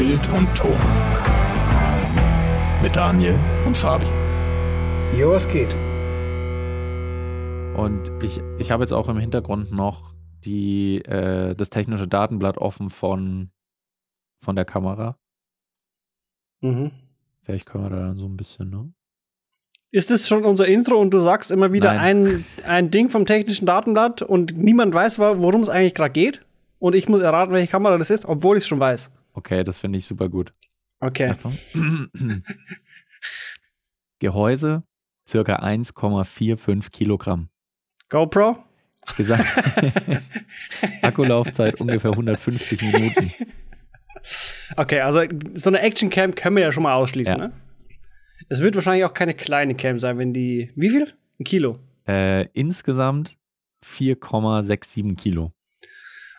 Bild und Ton. Mit Daniel und Fabi. Jo, was geht? Und ich, ich habe jetzt auch im Hintergrund noch die, äh, das technische Datenblatt offen von, von der Kamera. Mhm. Vielleicht können wir da dann so ein bisschen, ne? Ist es schon unser Intro und du sagst immer wieder ein, ein Ding vom technischen Datenblatt und niemand weiß, worum es eigentlich gerade geht? Und ich muss erraten, welche Kamera das ist, obwohl ich es schon weiß. Okay, das finde ich super gut. Okay. Gehäuse, circa 1,45 Kilogramm. GoPro? Gesagt. Akkulaufzeit ungefähr 150 Minuten. Okay, also so eine Action Cam können wir ja schon mal ausschließen, Ja. ne? Es wird wahrscheinlich auch keine kleine Cam sein, wenn die. Wie viel? Ein Kilo. Äh, insgesamt 4,67 Kilo.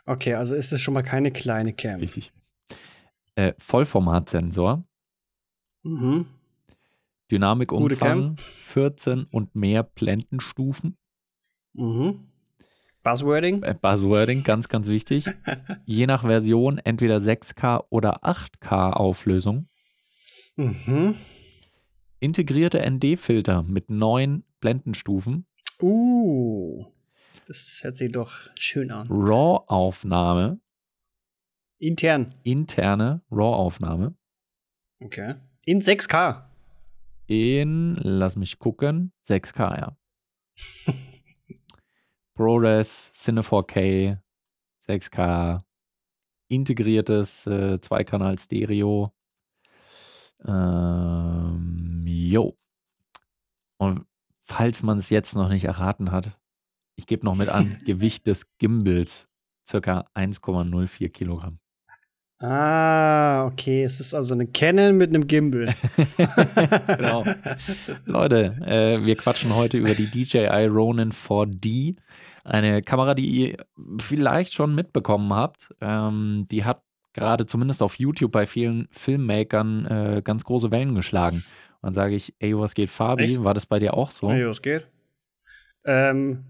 Okay, also ist es schon mal keine kleine Cam. Richtig. Äh, Vollformatsensor, Mhm. Dynamikumfang 14 und mehr Blendenstufen. Mhm. Buzzwording? Äh, Buzzwording, ganz, ganz wichtig. Je nach Version entweder 6K oder 8K Auflösung. Mhm. Integrierte ND-Filter mit neun Blendenstufen. Uh. Das hört sich doch schön an. RAW-Aufnahme, Intern. interne RAW-Aufnahme Okay. In 6K. in, lass mich gucken, 6K, ja. ProRes, Cine 4K, 6K, integriertes äh, Zweikanal-Stereo. Ähm, jo. Und falls man es jetzt noch nicht erraten hat, ich gebe noch mit an, Gewicht des Gimbals circa 1,04 Kilogramm. Ah, okay. Es ist also eine Canon mit einem Gimbal. genau. Leute, äh, wir quatschen heute über die DJI Ronin 4D. Eine Kamera, die ihr vielleicht schon mitbekommen habt. Ähm, die hat gerade zumindest auf YouTube bei vielen Filmmakern äh, ganz große Wellen geschlagen. Und dann sage ich, ey, was geht, Fabi? Echt? War das bei dir auch so? Hey, was geht? Ähm,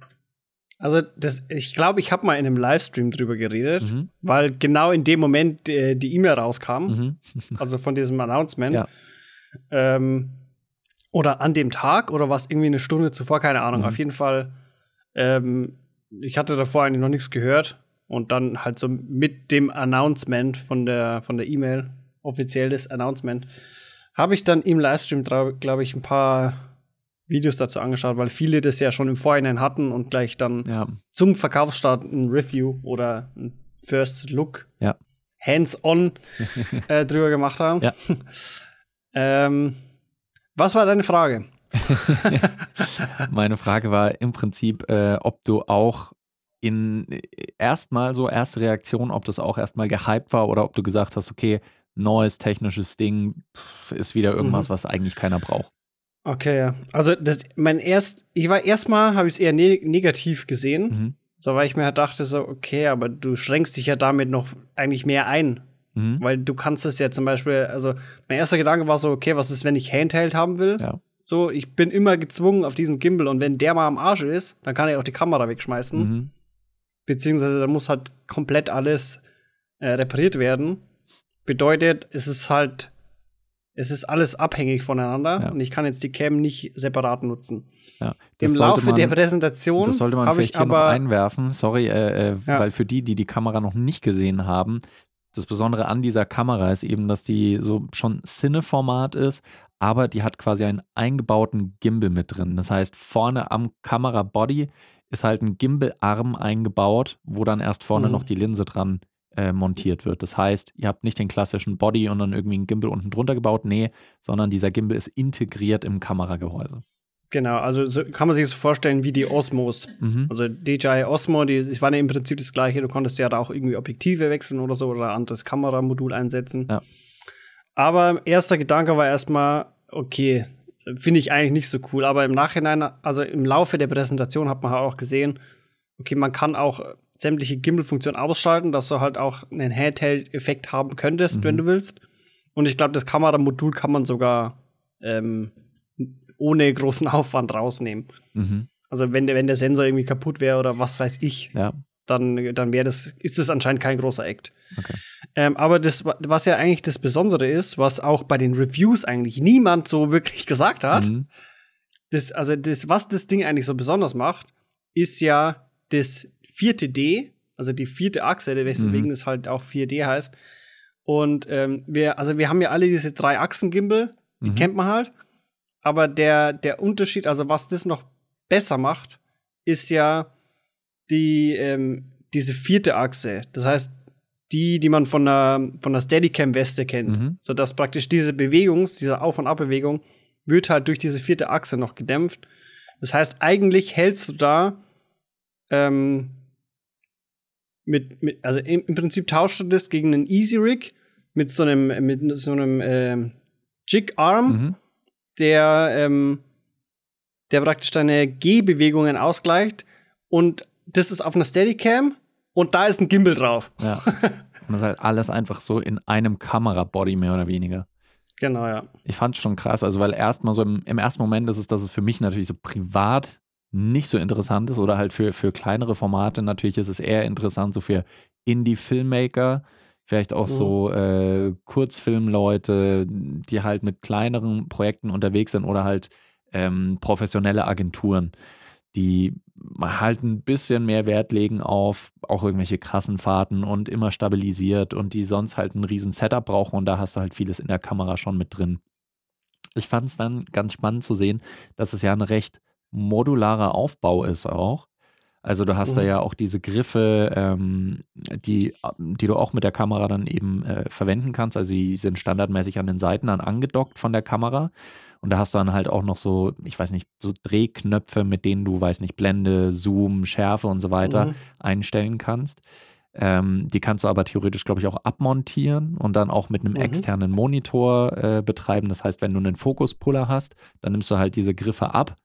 also, das, ich glaube, ich habe mal in einem Livestream drüber geredet, Mhm. weil genau in dem Moment äh, die E-Mail rauskam, Mhm. also von diesem Announcement. Ja. Ähm, oder an dem Tag oder was irgendwie eine Stunde zuvor, keine Ahnung. Mhm. Auf jeden Fall, ähm, ich hatte davor eigentlich noch nichts gehört und dann halt so mit dem Announcement von der von der E-Mail, offizielles Announcement, habe ich dann im Livestream, glaube ich, ein paar Videos dazu angeschaut, weil viele das ja schon im Vorhinein hatten und gleich dann Ja, zum Verkaufsstart ein Review oder ein First Look Ja. hands-on äh, drüber gemacht haben. Ja. ähm, was war deine Frage? meine Frage war im Prinzip, äh, ob du auch in erstmal so erste Reaktion, ob das auch erstmal gehypt war oder ob du gesagt hast, okay, neues technisches Ding ist wieder irgendwas, Mhm. was eigentlich keiner braucht. Okay, ja. Also das, mein erst, ich war erstmal, habe ich es eher ne negativ gesehen, Mhm. so weil ich mir halt dachte so, okay, aber du schränkst dich ja damit noch eigentlich mehr ein, Mhm. weil du kannst es ja zum Beispiel, also mein erster Gedanke war so, okay, was ist, wenn ich Handheld haben will? Ja. So, ich bin immer gezwungen auf diesen Gimbal und wenn der mal am Arsch ist, dann kann ich auch die Kamera wegschmeißen. Mhm. beziehungsweise da muss halt komplett alles äh, repariert werden. Bedeutet, es ist halt, es ist alles abhängig voneinander Ja. und ich kann jetzt die Cam nicht separat nutzen. Ja. Das Im Laufe man, der Präsentation das sollte man vielleicht ich hier noch aber einwerfen. Sorry, äh, äh, Ja. weil für die, die die Kamera noch nicht gesehen haben, das Besondere an dieser Kamera ist eben, dass die so schon Cine-Format ist, aber die hat quasi einen eingebauten Gimbal mit drin. Das heißt, vorne am Kamerabody ist halt ein Gimbal-Arm eingebaut, wo dann erst vorne Mhm. noch die Linse dran äh, montiert wird. Das heißt, ihr habt nicht den klassischen Body und dann irgendwie einen Gimbal unten drunter gebaut, nee, sondern dieser Gimbal ist integriert im Kameragehäuse. genau, also so kann man sich so vorstellen wie die Osmos. Mhm. Also DJI Osmo, die, die waren ja im Prinzip das gleiche. Du konntest ja da auch irgendwie Objektive wechseln oder so oder ein anderes Kameramodul einsetzen. Ja. Aber erster Gedanke war erstmal, okay, finde ich eigentlich nicht so cool. Aber im Nachhinein, also im Laufe der Präsentation hat man auch gesehen, okay, man kann auch sämtliche Gimbal-Funktionen ausschalten, dass du halt auch einen Handheld-Effekt haben könntest, Mhm. wenn du willst. Und ich glaube, das Kameramodul kann man sogar ähm, ohne großen Aufwand rausnehmen. Mhm. Also wenn der, wenn der Sensor irgendwie kaputt wäre oder was weiß ich. Ja. dann, dann wäre das, ist das anscheinend kein großer Act. Okay. Ähm, aber das, was ja eigentlich das Besondere ist, was auch bei den Reviews eigentlich niemand so wirklich gesagt hat, Mhm. das, also das, was das Ding eigentlich so besonders macht, ist ja das vierte D, also die vierte Achse, weswegen Mhm. es halt auch 4D heißt. Und ähm, wir, also wir haben ja alle diese drei Achsen-Gimbal, die Mhm. kennt man halt. Aber der, der Unterschied, also was das noch besser macht, ist ja die, ähm, diese vierte Achse. Das heißt, die, die man von der, von der Steadicam-Weste kennt. Mhm. Sodass praktisch diese Bewegung, diese Auf- und Abbewegung, wird halt durch diese vierte Achse noch gedämpft. Das heißt, eigentlich hältst du da ähm, mit, mit, also im, im Prinzip tauschst du das gegen einen Easy Rig mit so einem, mit so einem ähm, Jig-Arm, Mhm. der, ähm, der praktisch deine Gehbewegungen ausgleicht. Und das ist auf einer Steadicam und da ist ein Gimbal drauf. Ja. Und das ist halt alles einfach so in einem Kamerabody mehr oder weniger. Genau, ja. Ich fand es schon krass, also weil erstmal so im, im ersten Moment ist es, dass es für mich natürlich so privat nicht so interessant ist oder halt für, für kleinere Formate natürlich ist es eher interessant, so für Indie-Filmmaker, vielleicht auch Mhm. so äh, Kurzfilmleute, die halt mit kleineren Projekten unterwegs sind oder halt ähm, professionelle Agenturen, die halt ein bisschen mehr Wert legen auf auch irgendwelche krassen Fahrten und immer stabilisiert und die sonst halt ein riesen Setup brauchen und da hast du halt vieles in der Kamera schon mit drin. Ich fand es dann ganz spannend zu sehen, dass es ja ein recht modularer Aufbau ist auch. Also du hast da Mhm. ja auch diese Griffe, ähm, die, die du auch mit der Kamera dann eben äh, verwenden kannst. Also die sind standardmäßig an den Seiten dann angedockt von der Kamera. Und da hast du dann halt auch noch so, ich weiß nicht, so Drehknöpfe, mit denen du, weiß nicht, Blende, Zoom, Schärfe und so weiter Mhm. einstellen kannst. Ähm, die kannst du aber theoretisch, glaube ich, auch abmontieren und dann auch mit einem Mhm. externen Monitor äh, betreiben. Das heißt, wenn du einen Fokuspuller hast, dann nimmst du halt diese Griffe ab,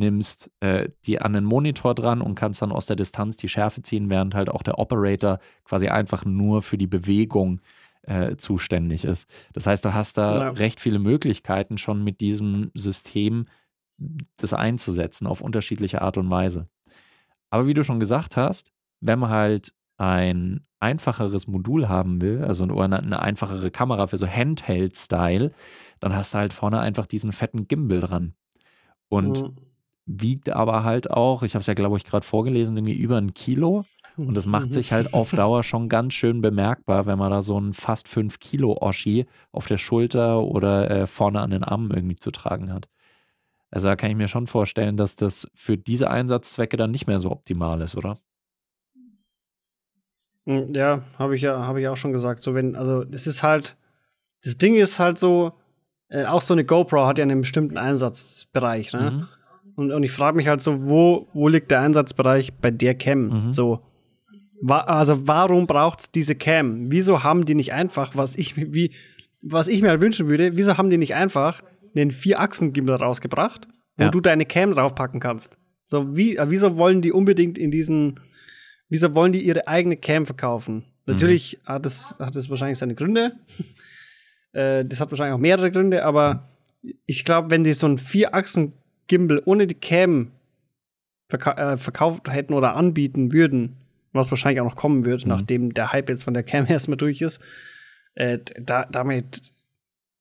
nimmst äh, die an den Monitor dran und kannst dann aus der Distanz die Schärfe ziehen, während halt auch der Operator quasi einfach nur für die Bewegung äh, zuständig ist. Das heißt, du hast da Ja. recht viele Möglichkeiten schon mit diesem System das einzusetzen auf unterschiedliche Art und Weise. Aber wie du schon gesagt hast, wenn man halt ein einfacheres Modul haben will, also eine, eine einfachere Kamera für so Handheld-Style, dann hast du halt vorne einfach diesen fetten Gimbal dran. Und Mhm. Wiegt aber halt auch, ich habe es ja, glaube ich, gerade vorgelesen, irgendwie über ein Kilo. Und das macht sich halt auf Dauer schon ganz schön bemerkbar, wenn man da so einen fast 5 Kilo Oschi auf der Schulter oder äh, vorne an den Armen irgendwie zu tragen hat. Also da kann ich mir schon vorstellen, dass das für diese Einsatzzwecke dann nicht mehr so optimal ist, oder? Mm, Ja, habe ich ja, habe ich auch schon gesagt. So, wenn, also es ist halt, das Ding ist halt so, äh, auch so eine GoPro hat ja einen bestimmten Einsatzbereich, ne? Mhm. Und, und ich frage mich halt so, wo, wo liegt der Einsatzbereich bei der Cam? Mhm. So, wa also warum braucht's diese Cam? Wieso haben die nicht einfach, was ich, mir- wie, was ich mir halt wünschen würde, wieso haben die nicht einfach einen Vier-Achsen-Gimbal rausgebracht, wo Ja. du deine Cam draufpacken kannst? So, wie, äh, wieso wollen die unbedingt in diesen, wieso wollen die ihre eigene Cam verkaufen? Natürlich hat es hat es wahrscheinlich seine Gründe. äh, das hat wahrscheinlich auch mehrere Gründe, aber ich glaube, wenn die so einen Vier-Achsen-Gimbal ohne die Cam verka äh, verkauft hätten oder anbieten würden, was wahrscheinlich auch noch kommen wird, Mhm. nachdem der Hype jetzt von der Cam erstmal durch ist, äh, da, damit,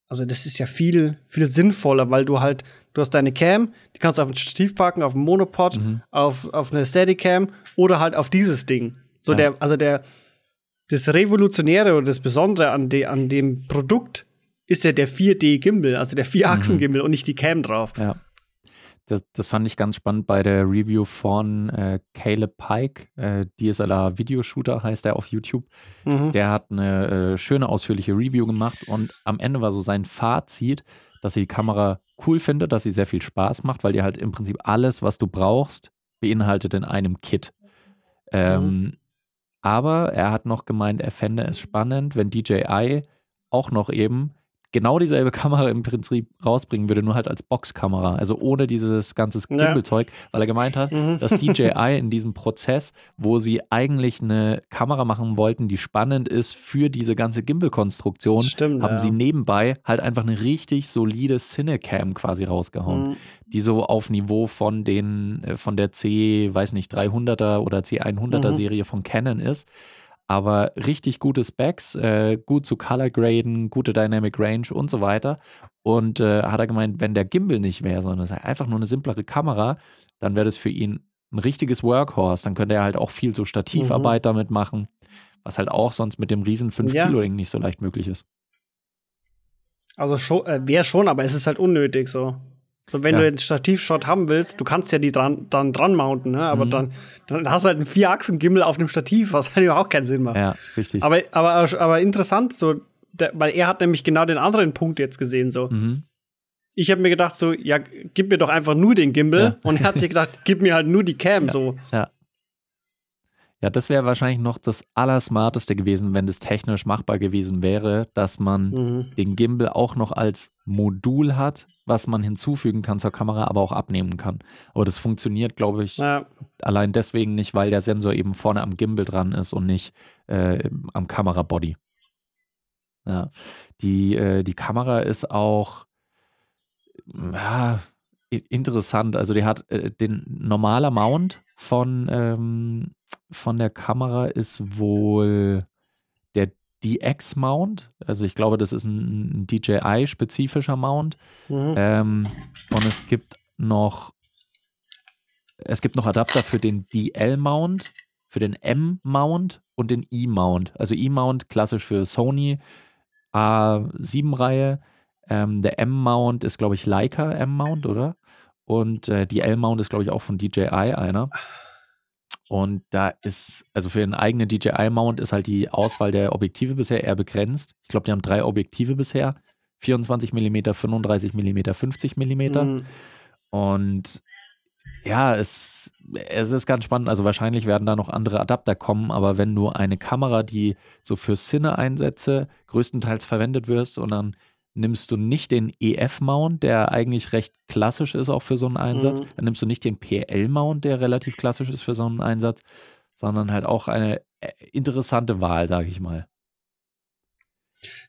also das ist ja viel, viel sinnvoller, weil du halt, du hast deine Cam, die kannst du auf ein Stativ packen, auf einen Monopod, Mhm. auf, auf eine Steadicam oder halt auf dieses Ding. So Ja. der, also der, das Revolutionäre oder das Besondere an, de, an dem Produkt ist ja der 4D-Gimbal, also der Vier-Achsen-Gimbal und nicht die Cam drauf. Ja. Das, das fand ich ganz spannend bei der Review von äh, Caleb Pike, äh, DSLR Videoshooter heißt er auf YouTube. Mhm. Der hat eine äh, schöne, ausführliche Review gemacht und am Ende war so sein Fazit, dass er die Kamera cool findet, dass sie sehr viel Spaß macht, weil die halt im Prinzip alles, was du brauchst, beinhaltet in einem Kit. Ähm, Aber er hat noch gemeint, er fände es spannend, wenn DJI auch noch eben genau dieselbe Kamera im Prinzip rausbringen würde, nur halt als Boxkamera, also ohne dieses ganze Ja. Gimbal-Zeug, weil er gemeint hat, Mhm. dass DJI in diesem Prozess, wo sie eigentlich eine Kamera machen wollten, die spannend ist für diese ganze Gimbal-Konstruktion, haben ja. sie nebenbei halt einfach eine richtig solide Cinecam quasi rausgehauen, Mhm. die so auf Niveau von den, äh, von der C, weiß nicht, 300er oder C100er Mhm. Serie von Canon ist. Aber richtig gute Specs, äh, gut zu Color Graden, gute Dynamic Range und so weiter. Und äh, hat er gemeint, wenn der Gimbal nicht wäre, sondern es sei einfach nur eine simplere Kamera, dann wäre das für ihn ein richtiges Workhorse. Dann könnte er halt auch viel so Stativarbeit damit machen, was halt auch sonst mit dem riesen 5 Ja. Nicht so leicht möglich ist. Also schon, äh, wäre schon, aber es ist halt unnötig so. So, wenn Ja. du jetzt Stativshot haben willst, du kannst ja die dran, dann dran mounten, ne? aber Mhm. dann, dann hast du halt einen Vier-Achsen-Gimbal auf dem Stativ, was halt überhaupt keinen Sinn macht. Ja, richtig. Aber, aber, aber interessant, so, der, weil er hat nämlich genau den anderen Punkt jetzt gesehen. So. mhm. Ich habe mir gedacht, so, ja, gib mir doch einfach nur den Gimbal. Ja. Und er hat sich gedacht, gib mir halt nur die Cam. So. Ja, das wäre wahrscheinlich noch das Allersmarteste gewesen, wenn das technisch machbar gewesen wäre, dass man Mhm. den Gimbal auch noch als Modul hat, was man hinzufügen kann zur Kamera, aber auch abnehmen kann. Aber das funktioniert, glaube ich, Ja, allein deswegen nicht, weil der Sensor eben vorne am Gimbal dran ist und nicht äh, am Kamerabody. Ja, die, äh, die Kamera ist auch ja, interessant. Also die hat äh, den normaler Mount von, ähm, von der Kamera ist wohl der DX-Mount. Also ich glaube, das ist ein, ein DJI-spezifischer Mount. mhm. Ähm, und es gibt noch es gibt noch Adapter für den DL-Mount, für den M-Mount und den E-Mount. Also E-Mount klassisch für Sony A7-Reihe. Ähm, der M-Mount ist, glaube ich, Leica M-Mount, oder? Und äh, die L-Mount ist, glaube ich, auch von DJI einer. Und da ist, also für den eigenen DJI-Mount ist halt die Auswahl der Objektive bisher eher begrenzt. Ich glaube, die haben drei Objektive bisher. 24 mm, 35 mm, 50 mm. Mhm. Und ja, es, es ist ganz spannend. Also wahrscheinlich werden da noch andere Adapter kommen, aber wenn du eine Kamera, die so für Cine-Einsätze größtenteils verwendet wirst und dann nimmst du nicht den EF-Mount, der eigentlich recht klassisch ist auch für so einen Einsatz, Mhm. dann nimmst du nicht den PL-Mount, der relativ klassisch ist für so einen Einsatz, sondern halt auch eine äh, interessante Wahl, sage ich mal.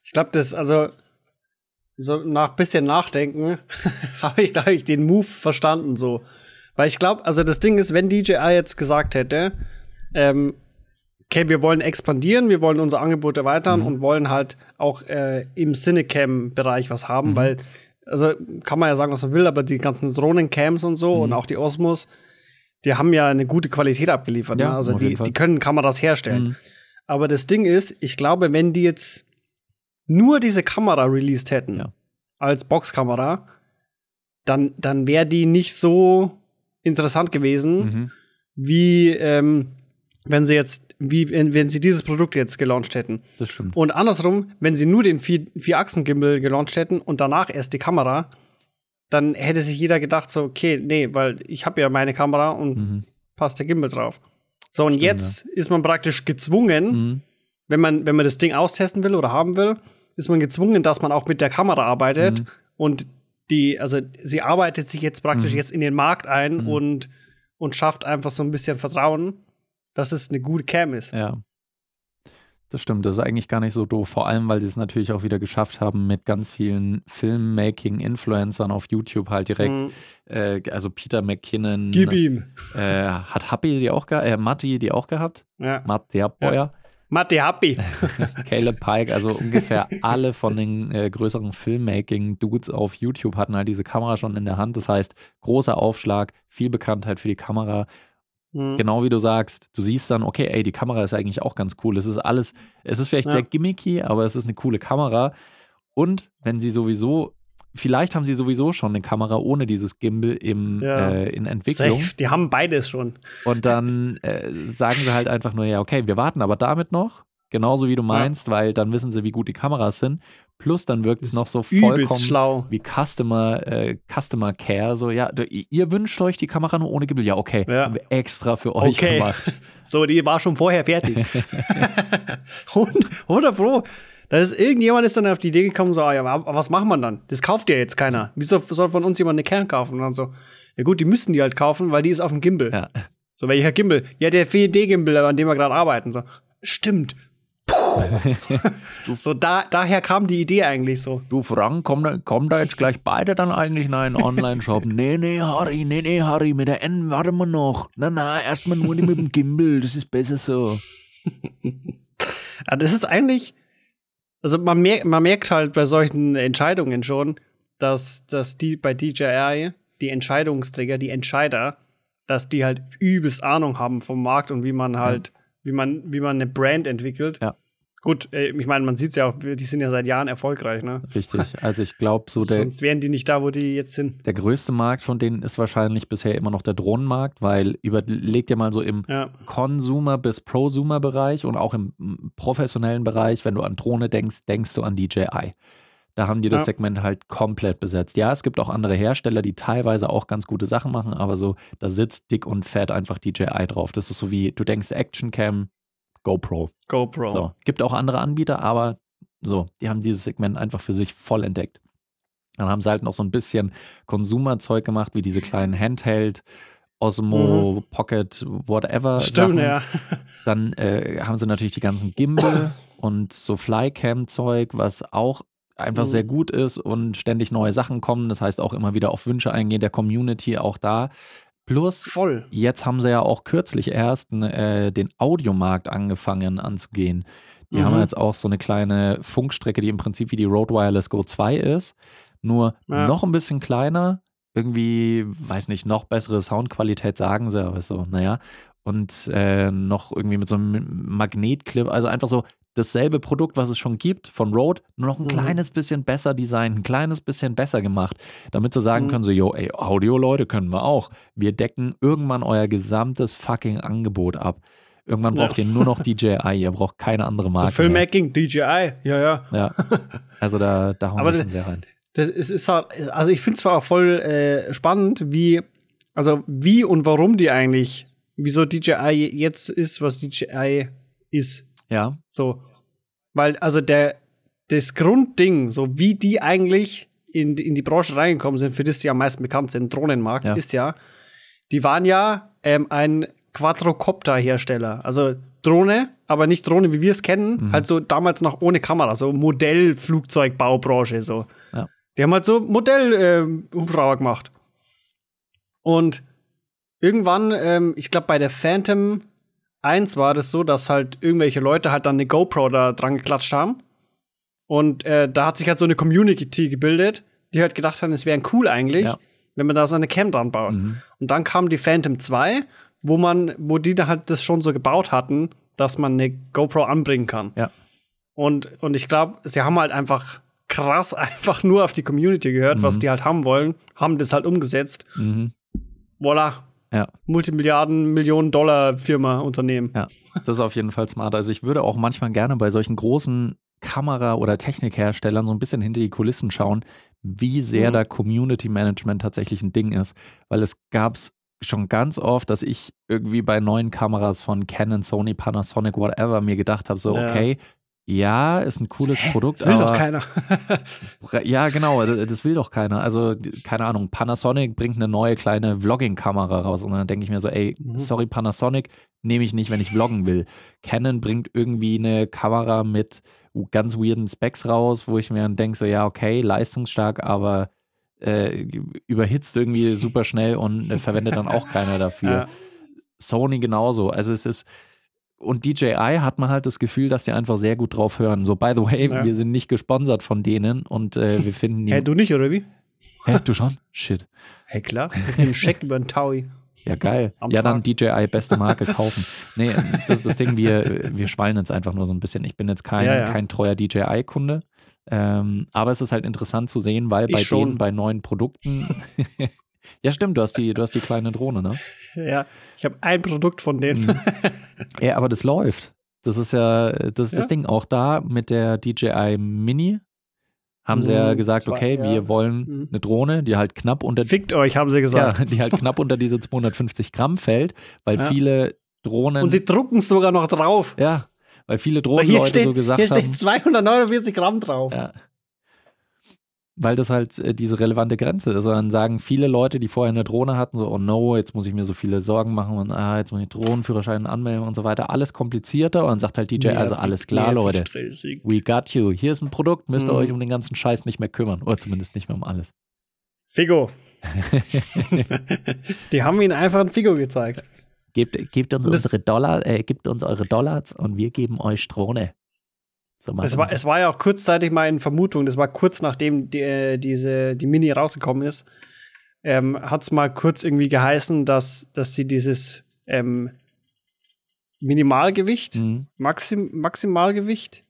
Ich glaube, das, also, so nach bisschen Nachdenken habe ich, glaube ich, den Move verstanden, so. Weil ich glaube, also das Ding ist, wenn DJI jetzt gesagt hätte, ähm, okay, wir wollen expandieren, wir wollen unser Angebot erweitern Mhm. und wollen halt auch äh, im Cinecam-Bereich was haben, Mhm. weil, also kann man ja sagen, was man will, aber die ganzen Drohnencams und so Mhm. und auch die Osmos, die haben ja eine gute Qualität abgeliefert. Ja, ne? Also die, die können Kameras herstellen. Mhm. Aber das Ding ist, ich glaube, wenn die jetzt nur diese Kamera released hätten, Ja. als Boxkamera, dann, dann wäre die nicht so interessant gewesen, Mhm. wie ähm, wenn sie jetzt, wie wenn, sie dieses Produkt jetzt gelauncht hätten. Das stimmt. Und andersrum, wenn sie nur den Vier- Vier-Achsen-Gimbal gelauncht hätten und danach erst die Kamera, dann hätte sich jeder gedacht, so, okay, nee, weil ich habe ja meine Kamera und Mhm. passt der Gimbal drauf. So, und Stimmt, jetzt ist man praktisch gezwungen, Mhm. wenn man, wenn man das Ding austesten will oder haben will, ist man gezwungen, dass man auch mit der Kamera arbeitet Mhm. und die, also sie arbeitet sich jetzt praktisch Mhm. jetzt in den Markt ein Mhm. und, und schafft einfach so ein bisschen Vertrauen, dass es eine gute Cam ist. Ja. Das stimmt, das ist eigentlich gar nicht so doof. Vor allem, weil sie es natürlich auch wieder geschafft haben, mit ganz vielen Filmmaking-Influencern auf YouTube halt direkt, Mhm. äh, also Peter McKinnon, Gib ihm. äh, hat Happy die auch gehabt, äh, Matti die auch gehabt, Ja. Matt der Boyer, Matti Happy. Caleb Pike, also ungefähr alle von den äh, größeren Filmmaking-Dudes auf YouTube hatten halt diese Kamera schon in der Hand. Das heißt, großer Aufschlag, viel Bekanntheit für die Kamera Mhm. genau wie du sagst, du siehst dann, okay, ey, die Kamera ist eigentlich auch ganz cool. Es ist alles, es ist vielleicht Ja. sehr gimmicky, aber es ist eine coole Kamera. Und wenn sie sowieso, vielleicht haben sie sowieso schon eine Kamera ohne dieses Gimbal im, Ja. äh, in Entwicklung. Safe. Die haben beides schon. Und dann äh, sagen sie halt einfach nur, ja, okay, wir warten aber damit noch. Genauso wie du meinst, weil dann wissen sie, wie gut die Kameras sind. Plus dann wirkt es noch so vollkommen schlau. wie Customer, äh, Customer Care. So, ja, ihr wünscht euch die Kamera nur ohne Gimbal. Ja, okay, Ja. haben wir extra für euch Okay. gemacht. So, die war schon vorher fertig. 100 Pro. Da ist irgendjemand ist dann auf die Idee gekommen, so, ah, ja, aber was macht man dann? Das kauft ja jetzt keiner. Wieso soll von uns jemand eine Kern kaufen? Und dann so, ja gut, die müssten die halt kaufen, weil die ist auf dem Gimbal. Ja. So, welcher Gimbal? Ja, der 4D-Gimbal, an dem wir gerade arbeiten. So, stimmt. so, da, daher kam die Idee eigentlich so. Du Frank, kommen da, kommen da jetzt gleich beide dann eigentlich in einen Online-Shop? nee, nee, Harry, nee, nee, Harry, mit der N warten wir noch. Na, na, erstmal nur die mit dem Gimbal, das ist besser so. Ja, das ist eigentlich, also man, mer man merkt halt bei solchen Entscheidungen schon, dass, dass die bei DJI, die Entscheidungsträger, die Entscheider, dass die halt übelst Ahnung haben vom Markt und wie man halt, wie man, wie man eine Brand entwickelt. Ja. Gut, äh, ich meine, man sieht es ja auch, die sind ja seit Jahren erfolgreich, ne? Richtig. Also ich glaube, so der, Sonst wären die nicht da, wo die jetzt sind. der größte Markt von denen ist wahrscheinlich bisher immer noch der Drohnenmarkt, weil überleg dir mal so im Ja. Consumer- bis Prosumer-Bereich und auch im professionellen Bereich, wenn du an Drohne denkst, denkst du an DJI. Da haben die das Ja. Segment halt komplett besetzt. Ja, es gibt auch andere Hersteller, die teilweise auch ganz gute Sachen machen, aber so, da sitzt dick und fett einfach DJI drauf. Das ist so wie, du denkst Actioncam, GoPro. GoPro. So, gibt auch andere Anbieter, aber so, die haben dieses Segment einfach für sich voll entdeckt. Dann haben sie halt noch so ein bisschen Konsumerzeug gemacht, wie diese kleinen Handheld, Osmo, Pocket, whatever. Mhm. Stimmt, Sachen. ja. Dann äh, haben sie natürlich die ganzen Gimbal und so Flycam-Zeug, was auch einfach Mhm. sehr gut ist und ständig neue Sachen kommen. Das heißt auch immer wieder auf Wünsche eingehen der Community, auch da. Plus, Voll. Jetzt haben sie ja auch kürzlich erst äh, den Audiomarkt angefangen anzugehen. Die Mhm. haben jetzt auch so eine kleine Funkstrecke, die im Prinzip wie die Rode Wireless Go 2 ist, nur Ja. noch ein bisschen kleiner. Irgendwie, weiß nicht, noch bessere Soundqualität sagen sie, aber so, naja. Und äh, noch irgendwie mit so einem Magnetclip, also einfach so dasselbe Produkt, was es schon gibt von Rode, nur noch ein Mhm. kleines bisschen besser designt, ein kleines bisschen besser gemacht, damit sie sagen Mhm. können, so, yo, ey, Audio, Leute, können wir auch. Wir decken irgendwann euer gesamtes fucking Angebot ab. Irgendwann Ja. braucht ihr nur noch DJI, ihr braucht keine andere So Marke. mehr. Filmmaking, DJI, ja, ja. Ja, also da, da hauen wir schon sehr rein. Das ist, ist halt, also ich finde es zwar auch voll äh, spannend, wie, also wie und warum die eigentlich, wieso DJI jetzt ist, was DJI ist. Ja, So. Weil, also der, das Grundding, so wie die eigentlich in, die- in die Branche reingekommen sind, für das die am meisten bekannt sind, Drohnenmarkt, Ja. ist ja, die waren ja ähm, ein Quadrocopter-Hersteller. Also Drohne, aber nicht Drohne, wie wir es kennen, Mhm. halt so damals noch ohne Kamera, so Modellflugzeugbau-Branche, so. Ja. Die haben halt so Modell-Hubschrauber gemacht. Und irgendwann, ähm, ich glaube, bei der Phantom 1 war das so, dass halt irgendwelche Leute halt dann eine GoPro da dran geklatscht haben. Und äh, da hat sich halt so eine Community gebildet, die halt gedacht haben, es wäre cool eigentlich, Ja. wenn man da so eine Cam dran baut. Mhm. Und dann kam die Phantom 2, wo man, wo die da halt das schon so gebaut hatten, dass man eine GoPro anbringen kann. Ja. Und, und ich glaube, sie haben halt einfach krass einfach nur auf die Community gehört, was Mhm. die halt haben wollen, haben das halt umgesetzt. mhm. Voilà. Ja. Multimilliarden, Millionen Dollar Firma, Unternehmen. Ja, das ist auf jeden Fall smart. Also ich würde auch manchmal gerne bei solchen großen Kamera- oder Technikherstellern so ein bisschen hinter die Kulissen schauen, wie sehr Mhm. da Community Management tatsächlich ein Ding ist. Weil es gab es schon ganz oft, dass ich irgendwie bei neuen Kameras von Canon, Sony, Panasonic, whatever mir gedacht habe, so Ja. okay, ja, ist ein cooles Produkt, Das will aber doch keiner. ja, genau, das, will doch keiner. Also, keine Ahnung, Panasonic bringt eine neue kleine Vlogging-Kamera raus und dann denke ich mir so, ey, Mhm. sorry, Panasonic, nehme ich nicht, wenn ich vloggen will. Canon bringt irgendwie eine Kamera mit ganz weirden Specs raus, wo ich mir dann denke, so, ja, okay, leistungsstark, aber äh, überhitzt irgendwie super schnell und äh, verwendet dann auch keiner dafür. Ja. Sony genauso. Also es ist und DJI hat man halt das Gefühl, dass sie einfach sehr gut drauf hören. So, by the way, Ja. wir sind nicht gesponsert von denen und äh, wir finden die. Hä, du nicht, oder wie? Hä, du schon? Shit. Hey, klar. Ich bin ein Scheck über den Taui. Ja, geil. Am ja, dann. DJI, beste Marke kaufen. Nee, das ist das Ding, wir, wir schwallen jetzt einfach nur so ein bisschen. Ich bin jetzt kein, Ja, ja. kein treuer DJI-Kunde. Ähm, aber es ist halt interessant zu sehen, weil Ich bei schon. denen, bei neuen Produkten. ja, stimmt, du hast die, du hast die kleine Drohne, ne? Ja, ich habe ein Produkt von denen. Mhm. Ja, aber das läuft. Das ist ja, das ist das Ja. Ding. Auch da mit der DJI Mini haben sie ja Mhm, gesagt, zwei, okay, ja. wir wollen Mhm. eine Drohne, die halt knapp unter Fickt euch, haben sie ja, gesagt. die halt knapp unter diese 250 Gramm fällt, weil Ja. viele Drohnen Und sie drucken es sogar noch drauf. Ja, Weil viele So, Drohnenleute steht, so gesagt hier haben. steht 249 Gramm drauf. Ja. Weil das halt äh, diese relevante Grenze ist. Und dann sagen viele Leute, die vorher eine Drohne hatten, so, oh no, jetzt muss ich mir so viele Sorgen machen und ah, jetzt muss ich Drohnenführerschein anmelden und so weiter. Alles komplizierter. Und dann sagt halt DJ, also Nervig, alles klar, nervig, Leute. stressig. We got you. Hier ist ein Produkt, müsst ihr Mhm. euch um den ganzen Scheiß nicht mehr kümmern. Oder zumindest nicht mehr um alles. Figo. die haben ihnen einfach ein Figo gezeigt. Gebt, gebt uns Das- unsere Dollar, äh, gebt uns eure Dollars und wir geben euch Drohne. So Es war, es war ja auch kurzzeitig mal in Vermutung, das war kurz nachdem die, äh, diese, die Mini rausgekommen ist, ähm, hat es mal kurz irgendwie geheißen, dass, dass sie dieses ähm, Minimalgewicht, Mhm. Maxim, Maximalgewicht,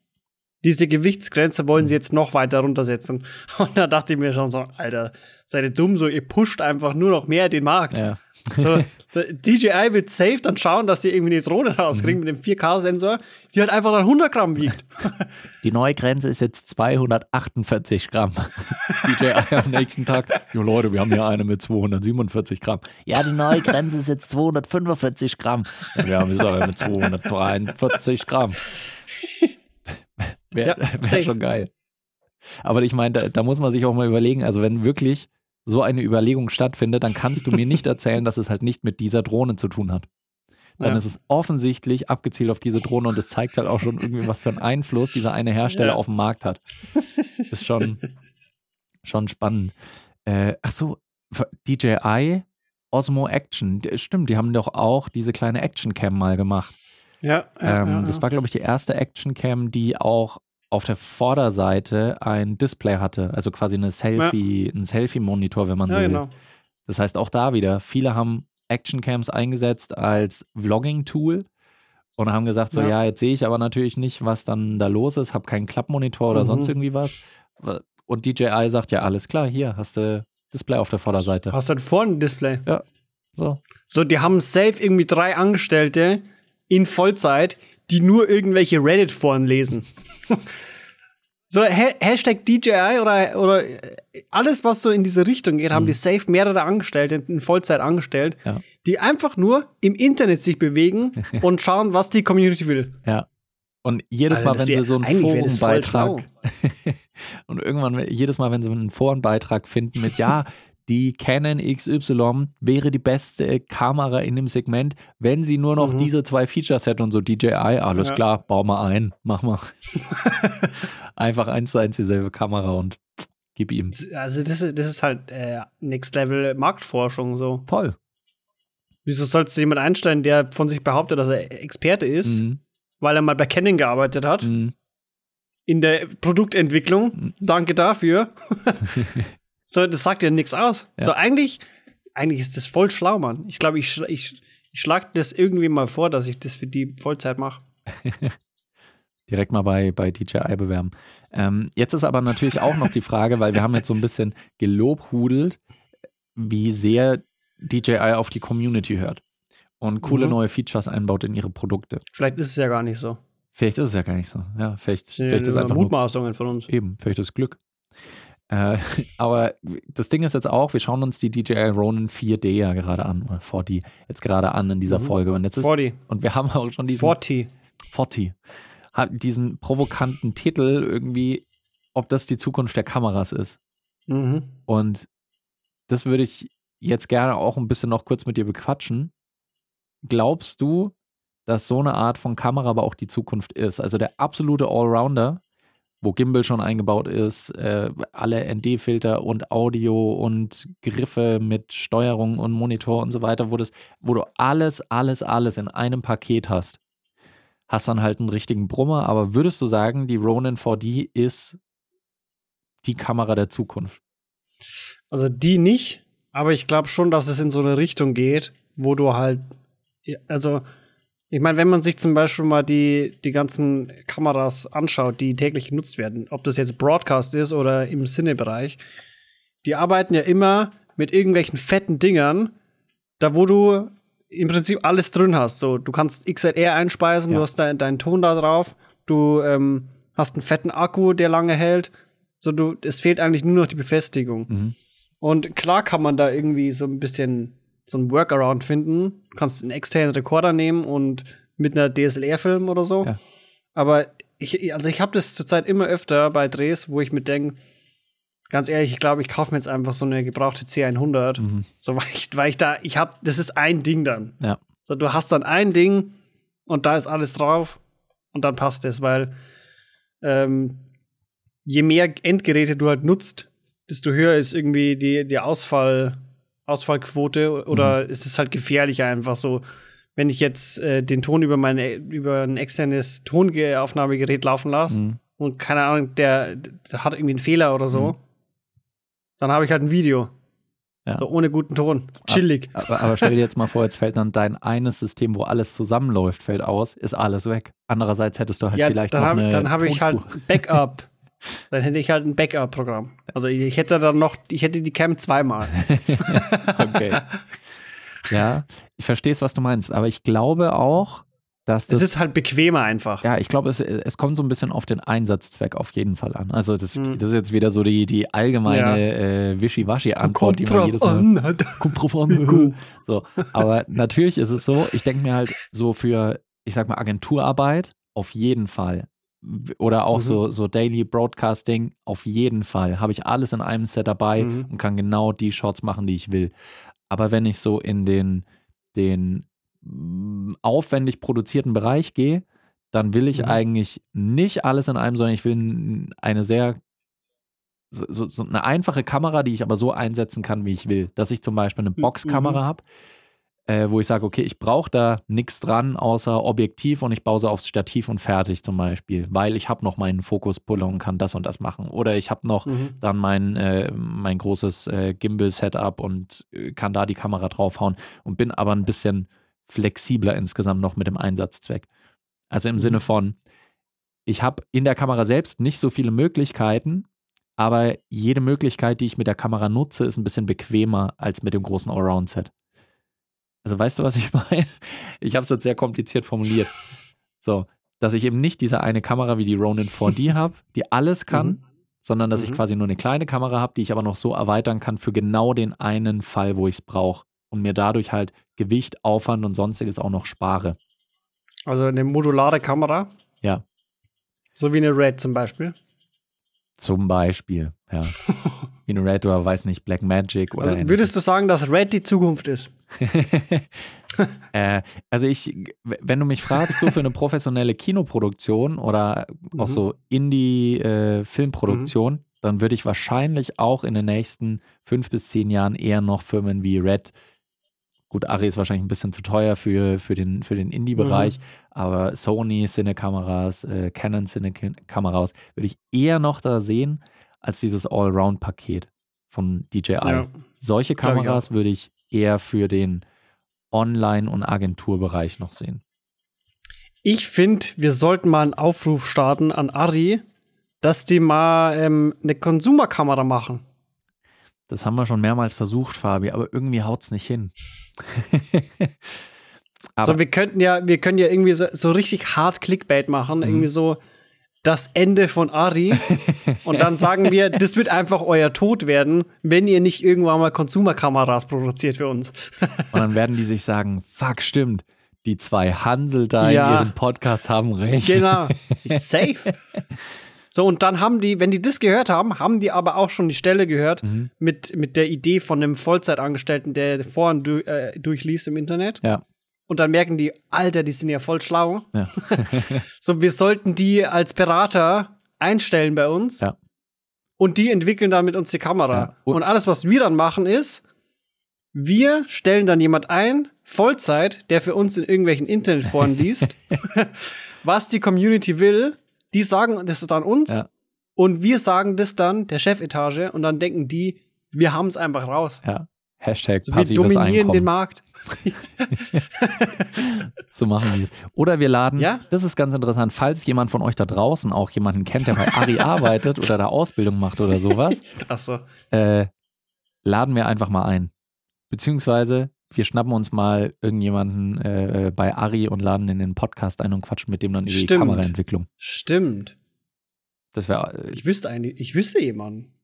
diese Gewichtsgrenze wollen sie jetzt noch weiter runtersetzen. Und da dachte ich mir schon so, Alter, seid ihr dumm, so ihr pusht einfach nur noch mehr den Markt. Ja. So, DJI wird safe dann schauen, dass sie irgendwie eine Drohne rauskriegen Mhm. mit dem 4K-Sensor, die halt einfach dann 100 Gramm wiegt. Die neue Grenze ist jetzt 248 Gramm. DJI am nächsten Tag. Jo Leute, wir haben hier eine mit 247 Gramm. Ja, die neue Grenze ist jetzt 245 Gramm. Ja, wir haben jetzt aber mit 243 Gramm. Wäre Ja, wär schon geil. Aber ich meine, da, da muss man sich auch mal überlegen, also wenn wirklich so eine Überlegung stattfindet, dann kannst du mir nicht erzählen, dass es halt nicht mit dieser Drohne zu tun hat. Dann Ja. ist es offensichtlich abgezielt auf diese Drohne und es zeigt halt auch schon irgendwie, was für einen Einfluss dieser eine Hersteller Ja. auf den Markt hat. Ist schon, schon spannend. Äh, ach so, DJI Osmo Action. Stimmt, die haben doch auch diese kleine Action Cam mal gemacht. Ja, ja, Ähm, ja, Das ja. war, glaube ich, die erste Action Cam, die auch auf der Vorderseite ein Display hatte, also quasi eine Selfie, ein Selfie-Monitor, wenn man ja, so will. genau. Das heißt auch da wieder, viele haben Actioncams eingesetzt als Vlogging-Tool und haben gesagt, so Ja. ja, jetzt sehe ich aber natürlich nicht, was dann da los ist, habe keinen Klappmonitor oder Mhm. sonst irgendwie was. Und DJI sagt, ja, alles klar, hier hast du Display auf der Vorderseite. Hast du vorne ein Display? So. So, die haben safe irgendwie drei Angestellte in Vollzeit, die nur irgendwelche Reddit-Foren lesen. so, ha Hashtag DJI oder, oder alles, was so in diese Richtung geht, haben Mhm. die safe mehrere Angestellte in Vollzeit angestellt, Ja. die einfach nur im Internet sich bewegen und schauen, was die Community will. Ja. Und jedes Alter, Mal, wenn wär- sie so einen Forenbeitrag und irgendwann, jedes Mal, wenn sie einen Forenbeitrag finden mit, ja, die Canon XY wäre die beste Kamera in dem Segment, wenn sie nur noch Mhm. diese zwei Features hätte und so DJI, alles Ja. klar, bau mal ein, mach mal. Einfach eins zu eins dieselbe Kamera und gib ihm. Also, das ist, das ist halt äh, Next Level Marktforschung so. Toll. Wieso sollst du jemand einstellen, der von sich behauptet, dass er Experte ist, Mhm. weil er mal bei Canon gearbeitet hat? Mhm. in der Produktentwicklung. Mhm. Danke dafür. so, das sagt ja nichts aus. Ja. So, eigentlich, eigentlich ist das voll schlau, Mann. Ich glaube, ich, ich, ich schlage das irgendwie mal vor, dass ich das für die Vollzeit mache. direkt mal bei, bei DJI bewerben. Ähm, jetzt ist aber natürlich auch noch die Frage, weil wir haben jetzt so ein bisschen gelobhudelt, wie sehr DJI auf die Community hört und coole Mhm. neue Features einbaut in ihre Produkte. Vielleicht ist es ja gar nicht so. Vielleicht ist es ja gar nicht so. Ja, vielleicht, vielleicht ist es einfach nur nur Mutmaßungen von uns. eben, vielleicht ist Glück. Äh, aber das Ding ist jetzt auch, wir schauen uns die DJI Ronin 4D ja gerade an, oder 4D jetzt gerade an in dieser Mhm. Folge. Und jetzt ist, 40. und wir haben auch schon diesen 40. 40 hat diesen provokanten Titel irgendwie, ob das die Zukunft der Kameras ist. Mhm. Und das würde ich jetzt gerne auch ein bisschen noch kurz mit dir bequatschen. Glaubst du, dass so eine Art von Kamera aber auch die Zukunft ist? Also der absolute Allrounder, wo Gimbal schon eingebaut ist, äh, alle ND-Filter und Audio und Griffe mit Steuerung und Monitor und so weiter, wo, das, wo du alles, alles, alles in einem Paket hast. Hast dann halt einen richtigen Brummer, aber würdest du sagen, die Ronin 4D ist die Kamera der Zukunft? Also die nicht, aber ich glaube schon, dass es in so eine Richtung geht, wo du halt, also ich meine, wenn man sich zum Beispiel mal die, die ganzen Kameras anschaut, die täglich genutzt werden, ob das jetzt Broadcast ist oder im Sinnebereich, die arbeiten ja immer mit irgendwelchen fetten Dingern, da wo du im Prinzip alles drin hast. So, du kannst XLR einspeisen, Ja. du hast dein- deinen Ton da drauf, du ähm, hast einen fetten Akku, der lange hält. So, du, es fehlt eigentlich nur noch die Befestigung. Mhm. Und klar kann man da irgendwie so ein bisschen so ein Workaround finden. Du kannst einen externen Rekorder nehmen und mit einer DSLR filmen oder so. Ja. Aber ich, also ich habe das zurzeit immer öfter bei Drehs, wo ich mir denke, ganz ehrlich, ich glaube, ich kaufe mir jetzt einfach so eine gebrauchte C100. Mhm. So, weil ich, weil ich da, ich habe, das ist ein Ding dann. Ja. So, du hast dann ein Ding und da ist alles drauf und dann passt es, weil ähm, je mehr Endgeräte du halt nutzt, desto höher ist irgendwie die, die Ausfall, Ausfallquote oder Mhm. ist es halt gefährlicher einfach so. Wenn ich jetzt äh, den Ton über meine über ein externes Tonaufnahmegerät laufen lasse Mhm. und keine Ahnung, der, der hat irgendwie einen Fehler oder so, Mhm. dann habe ich halt ein Video. Ja. So ohne guten Ton. Chillig. Aber, aber stell dir jetzt mal vor, jetzt fällt dann dein eines System, wo alles zusammenläuft, fällt aus, ist alles weg. Andererseits hättest du halt ja, vielleicht dann noch habe eine dann hab ich halt Backup. dann hätte ich halt ein Backup-Programm. Also ich hätte dann noch, ich hätte die Cam zweimal. Okay. Ja, ich verstehe es, was du meinst, aber ich glaube auch, dass das Es ist halt bequemer einfach. Ja, ich glaube, es, es kommt so ein bisschen auf den Einsatzzweck auf jeden Fall an. Also das, Hm. das ist jetzt wieder so die, die allgemeine äh, Wischiwaschi-Antwort, die man jedes Mal an. kommt drauf an. so, aber natürlich ist es so, ich denke mir halt so für, ich sag mal, Agenturarbeit auf jeden Fall. Oder auch Mhm. so, so Daily Broadcasting, auf jeden Fall. Habe ich alles in einem Set dabei Mhm. und kann genau die Shots machen, die ich will. Aber wenn ich so in den, den mm, aufwendig produzierten Bereich gehe, dann will ich Mhm. eigentlich nicht alles in einem, sondern ich will eine sehr so, so, eine einfache Kamera, die ich aber so einsetzen kann, wie ich will. Dass ich zum Beispiel eine Boxkamera Mhm. habe, äh, wo ich sage, okay, ich brauche da nichts dran außer Objektiv und ich baue sie aufs Stativ und fertig zum Beispiel, weil ich habe noch meinen Fokuspuller und kann das und das machen. Oder ich habe noch Mhm. dann mein, äh, mein großes äh, Gimbal-Setup und äh, kann da die Kamera draufhauen und bin aber ein bisschen flexibler insgesamt noch mit dem Einsatzzweck. Also im Mhm. Sinne von, ich habe in der Kamera selbst nicht so viele Möglichkeiten, aber jede Möglichkeit, die ich mit der Kamera nutze, ist ein bisschen bequemer als mit dem großen Allround-Set. Also weißt du, was ich meine? Ich habe es jetzt sehr kompliziert formuliert. So, dass ich eben nicht diese eine Kamera wie die Ronin 4D habe, die alles kann, Mhm. sondern dass ich Mhm. quasi nur eine kleine Kamera habe, die ich aber noch so erweitern kann für genau den einen Fall, wo ich es brauche und mir dadurch halt Gewicht, Aufwand und sonstiges auch noch spare. Also eine modulare Kamera. Ja. So wie eine Red zum Beispiel. Zum Beispiel, ja. Eine Red oder weiß nicht, Black Magic oder Also würdest du sagen, dass Red die Zukunft ist? äh, also ich, wenn du mich fragst, so für eine professionelle Kinoproduktion oder auch Mhm. so Indie-Filmproduktion, dann würde ich wahrscheinlich auch in den nächsten fünf bis zehn Jahren eher noch Firmen wie Red, gut, Ari ist wahrscheinlich ein bisschen zu teuer für, für den, für den Indie-Bereich, Mhm. aber Sony Cine-Kameras, äh, Canon Cine-Kameras würde ich eher noch da sehen, als dieses Allround-Paket von DJI. Ja. Solche Glaub ich Kameras würde ich eher für den Online- und Agenturbereich noch sehen. Ich finde, wir sollten mal einen Aufruf starten an Ari, dass die mal ähm, eine Konsumerkamera machen. Das haben wir schon mehrmals versucht, Fabi, aber irgendwie haut es nicht hin. so, wir könnten ja, wir können ja irgendwie so, so richtig hart Clickbait machen, Mhm. irgendwie so das Ende von Ari. und dann sagen wir, das wird einfach euer Tod werden, wenn ihr nicht irgendwann mal Konsumerkameras produziert für uns. und dann werden die sich sagen, fuck, stimmt, die zwei Hansel da Ja. in ihrem Podcast haben recht. Genau. Safe. So, und dann haben die, wenn die das gehört haben, haben die aber auch schon die Stelle gehört Mhm. mit, mit der Idee von einem Vollzeitangestellten, der vorhin du, äh, durchliest im Internet. Ja. Und dann merken die, Alter, die sind ja voll schlau. Ja. So, wir sollten die als Berater einstellen bei uns. Ja. Und die entwickeln dann mit uns die Kamera. Ja. Und- Und alles, was wir dann machen, ist, wir stellen dann jemand ein, Vollzeit, der für uns in irgendwelchen Internetforen liest, was die Community will. Die sagen das dann uns. Ja. Und wir sagen das dann der Chefetage. Und dann denken die, wir haben es einfach raus. Ja. Hashtag So, wir passives dominieren den Einkommen. Markt. So machen die es. Oder wir laden, Ja? das ist ganz interessant, falls jemand von euch da draußen auch jemanden kennt, der bei Ari arbeitet oder da Ausbildung macht oder sowas, Ach so. äh, laden wir einfach mal ein. Beziehungsweise wir schnappen uns mal irgendjemanden äh, äh, bei Ari und laden in den Podcast ein und quatschen mit dem dann über die Stimmt. Kameraentwicklung. Stimmt. Das wäre äh, Ich wüsste eigentlich, ich wüsste jemanden.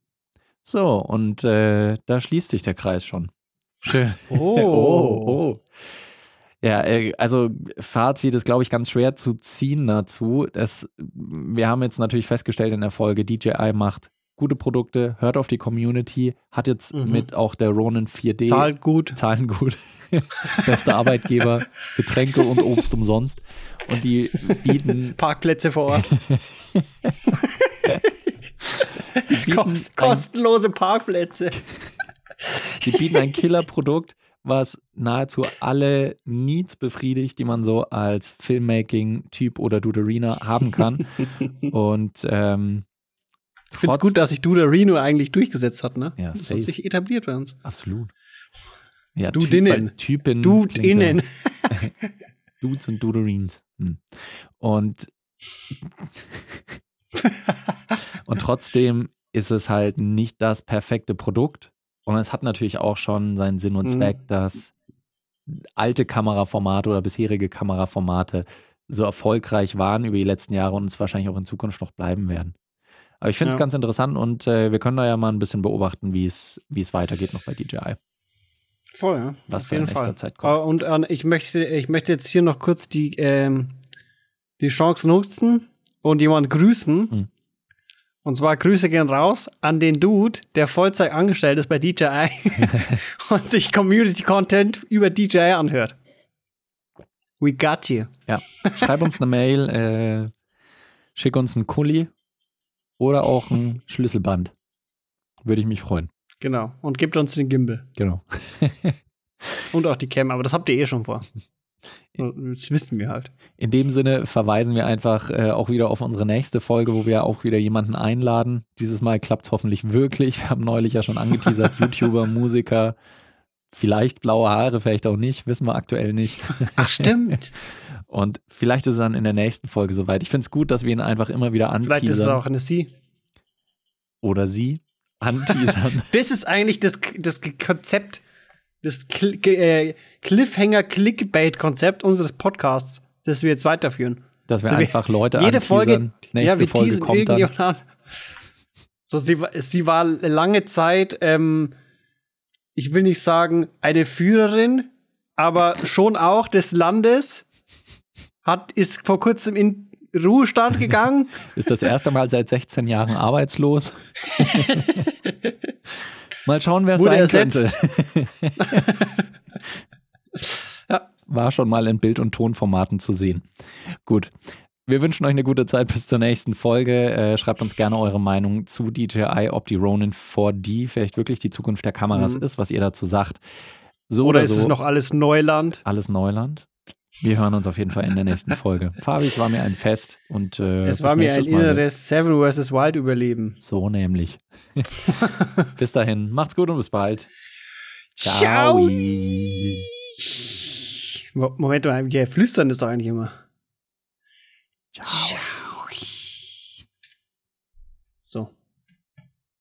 so und äh, da schließt sich der Kreis schon. Schön. Oh. oh, oh. Ja, äh, also Fazit ist, glaube ich, ganz schwer zu ziehen dazu. Das, wir haben jetzt natürlich festgestellt in der Folge, DJI macht gute Produkte, hört auf die Community, hat jetzt Mhm. mit auch der Ronin 4D Zahlt gut. Zahlen gut. Bester Arbeitgeber, Getränke und Obst umsonst. Und die bieten, Parkplätze vor Ort. Kost, kostenlose Parkplätze. die bieten ein Killerprodukt, was nahezu alle Needs befriedigt, die man so als Filmmaking-Typ oder Duderina haben kann. Und ähm, Ich finde es gut, dass sich Duderino eigentlich durchgesetzt hat, ne? Ja, das hat sich etabliert bei uns. Absolut. Ja, Du Typ- dinnen. Typin. Dude innen. Dudes und Duderines. Hm. Und, und trotzdem ist es halt nicht das perfekte Produkt. Und es hat natürlich auch schon seinen Sinn und Mhm. Zweck, dass alte Kameraformate oder bisherige Kameraformate so erfolgreich waren über die letzten Jahre und es wahrscheinlich auch in Zukunft noch bleiben werden. Aber ich finde es Ja. ganz interessant und äh, wir können da ja mal ein bisschen beobachten, wie es weitergeht noch bei DJI. Voll, ja. Was Auf in jeden nächster Fall. Zeit kommt. Und äh, ich, möchte, ich möchte jetzt hier noch kurz die, ähm, die Chance nutzen und jemanden grüßen. Hm. Und zwar Grüße gehen raus an den Dude, der Vollzeit angestellt ist bei DJI und sich Community Content über DJI anhört. We got you. Ja, schreib uns eine Mail, äh, schick uns einen Kuli oder auch ein Schlüsselband. Würde ich mich freuen. Genau. Und gebt uns den Gimbal. Genau. Und auch die Cam, aber das habt ihr eh schon vor. Das wissen wir halt. In dem Sinne verweisen wir einfach äh, auch wieder auf unsere nächste Folge, wo wir auch wieder jemanden einladen. Dieses Mal klappt es hoffentlich wirklich. Wir haben neulich ja schon angeteasert, YouTuber, Musiker, vielleicht blaue Haare, vielleicht auch nicht, wissen wir aktuell nicht. Ach, stimmt. Und vielleicht ist es dann in der nächsten Folge soweit. Ich finde es gut, dass wir ihn einfach immer wieder anteasern. Vielleicht ist es auch eine Sie. Oder sie anteasern. Das ist eigentlich das, das Konzept, das Cl äh, Cliffhanger-Clickbait-Konzept unseres Podcasts, das wir jetzt weiterführen. Dass wir So, wir- einfach Leute Jede Folge, anteasern. Nächste ja, wir Folge kommt dann. So, sie, war- sie war lange Zeit, ähm, ich will nicht sagen, eine Führerin, aber schon auch des Landes. Hat, ist vor kurzem in Ruhestand gegangen. Ist das erste Mal seit 16 Jahren arbeitslos. Mal schauen, wer es sein ersetzt. könnte. Ja. War schon mal in Bild- und Tonformaten zu sehen. Gut. Wir wünschen euch eine gute Zeit bis zur nächsten Folge. Äh, schreibt uns gerne eure Meinung zu DJI, ob die Ronin 4D vielleicht wirklich die Zukunft der Kameras Mhm. ist, was ihr dazu sagt. So Oder oder, ist so. es noch alles Neuland? alles Neuland? Wir hören uns auf jeden Fall in der nächsten Folge. Fabi, es war mir ein Fest und äh, Es war mir ein Mal. inneres Seven vs. Wild Überleben. So nämlich. bis dahin, macht's gut und bis bald. Ciao. Ciao. Mo- Moment mal, wir flüstern das doch eigentlich immer. Ciao. So.